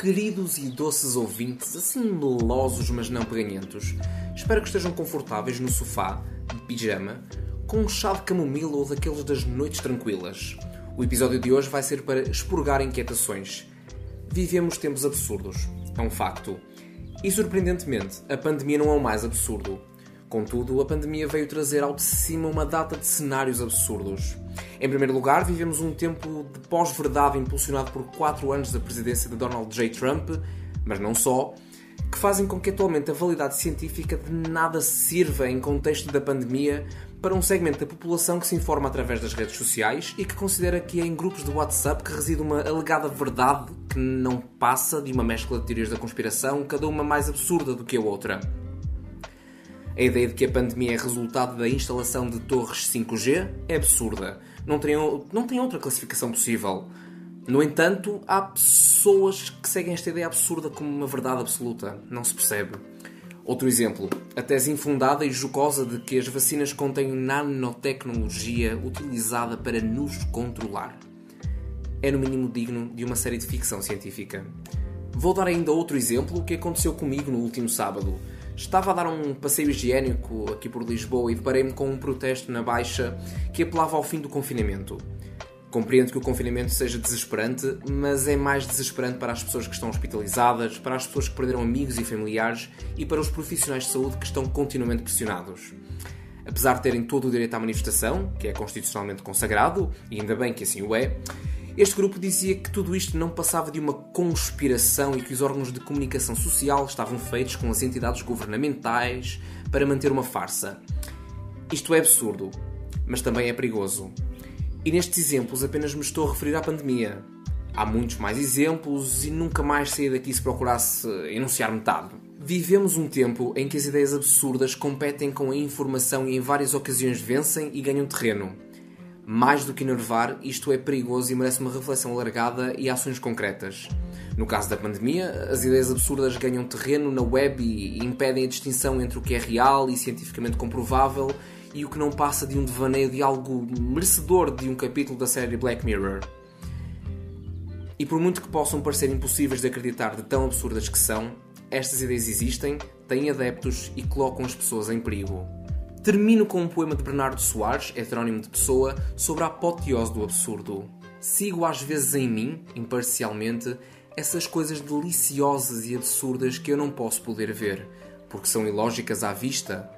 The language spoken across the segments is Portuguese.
Queridos e doces ouvintes, assim melosos mas não peganhentos, espero que estejam confortáveis no sofá, de pijama, com um chá de camomila ou daqueles das noites tranquilas. O episódio de hoje vai ser para expurgar inquietações. Vivemos tempos absurdos, é um facto. E surpreendentemente, a pandemia não é o mais absurdo. Contudo, a pandemia veio trazer ao de cima uma data de cenários absurdos. Em primeiro lugar, vivemos um tempo de pós-verdade impulsionado por quatro anos da presidência de Donald J. Trump, mas não só, que fazem com que atualmente a validade científica de nada sirva em contexto da pandemia para um segmento da população que se informa através das redes sociais e que considera que é em grupos de WhatsApp que reside uma alegada verdade que não passa de uma mescla de teorias da conspiração, cada uma mais absurda do que a outra. A ideia de que a pandemia é resultado da instalação de torres 5G é absurda. Não tem, não tem outra classificação possível. No entanto, há pessoas que seguem esta ideia absurda como uma verdade absoluta. Não se percebe. Outro exemplo, a tese infundada e jocosa de que as vacinas contêm nanotecnologia utilizada para nos controlar. É no mínimo digno de uma série de ficção científica. Vou dar ainda outro exemplo, que aconteceu comigo no último sábado. Estava a dar um passeio higiênico aqui por Lisboa e deparei-me com um protesto na Baixa que apelava ao fim do confinamento. Compreendo que o confinamento seja desesperante, mas é mais desesperante para as pessoas que estão hospitalizadas, para as pessoas que perderam amigos e familiares e para os profissionais de saúde que estão continuamente pressionados. Apesar de terem todo o direito à manifestação, que é constitucionalmente consagrado, e ainda bem que assim o é, este grupo dizia que tudo isto não passava de uma conspiração e que os órgãos de comunicação social estavam feitos com as entidades governamentais para manter uma farsa. Isto é absurdo, mas também é perigoso. E nestes exemplos apenas me estou a referir à pandemia. Há muitos mais exemplos e nunca mais saí daqui se procurasse enunciar metade. Vivemos um tempo em que as ideias absurdas competem com a informação e em várias ocasiões vencem e ganham terreno. Mais do que enervar, isto é perigoso e merece uma reflexão alargada e ações concretas. No caso da pandemia, as ideias absurdas ganham terreno na web e impedem a distinção entre o que é real e cientificamente comprovável e o que não passa de um devaneio de algo merecedor de um capítulo da série Black Mirror. E por muito que possam parecer impossíveis de acreditar de tão absurdas que são, estas ideias existem, têm adeptos e colocam as pessoas em perigo. Termino com um poema de Bernardo Soares, heterónimo de Pessoa, sobre a apoteose do absurdo. Sigo às vezes em mim, imparcialmente, essas coisas deliciosas e absurdas que eu não posso poder ver, porque são ilógicas à vista,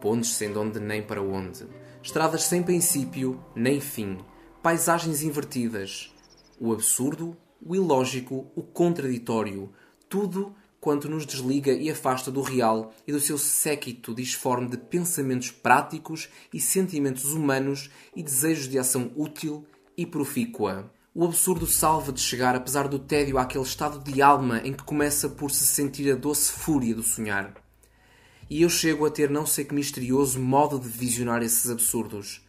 pontes sem onde nem para onde, estradas sem princípio nem fim, paisagens invertidas, o absurdo, o ilógico, o contraditório, tudo quanto nos desliga e afasta do real e do seu séquito disforme de pensamentos práticos e sentimentos humanos e desejos de ação útil e profícua. O absurdo salva de chegar, apesar do tédio, àquele estado de alma em que começa por se sentir a doce fúria do sonhar. E eu chego a ter não sei que misterioso modo de visionar esses absurdos.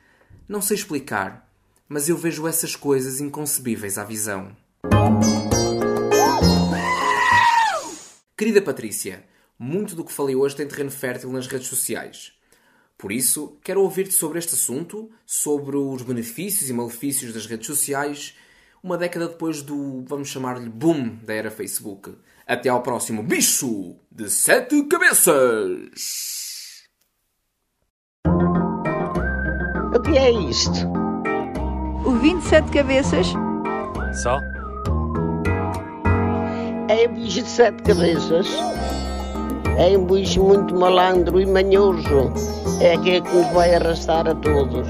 Não sei explicar, mas eu vejo essas coisas inconcebíveis à visão. Querida Patrícia, muito do que falei hoje tem terreno fértil nas redes sociais. Por isso, quero ouvir-te sobre este assunto, sobre os benefícios e malefícios das redes sociais, uma década depois do, vamos chamar-lhe, boom da era Facebook. Até ao próximo bicho de sete cabeças! O que é isto? O 27 cabeças? Só? É um bicho de sete cabeças. É um bicho muito malandro e manhoso. É aquele que nos vai arrastar a todos.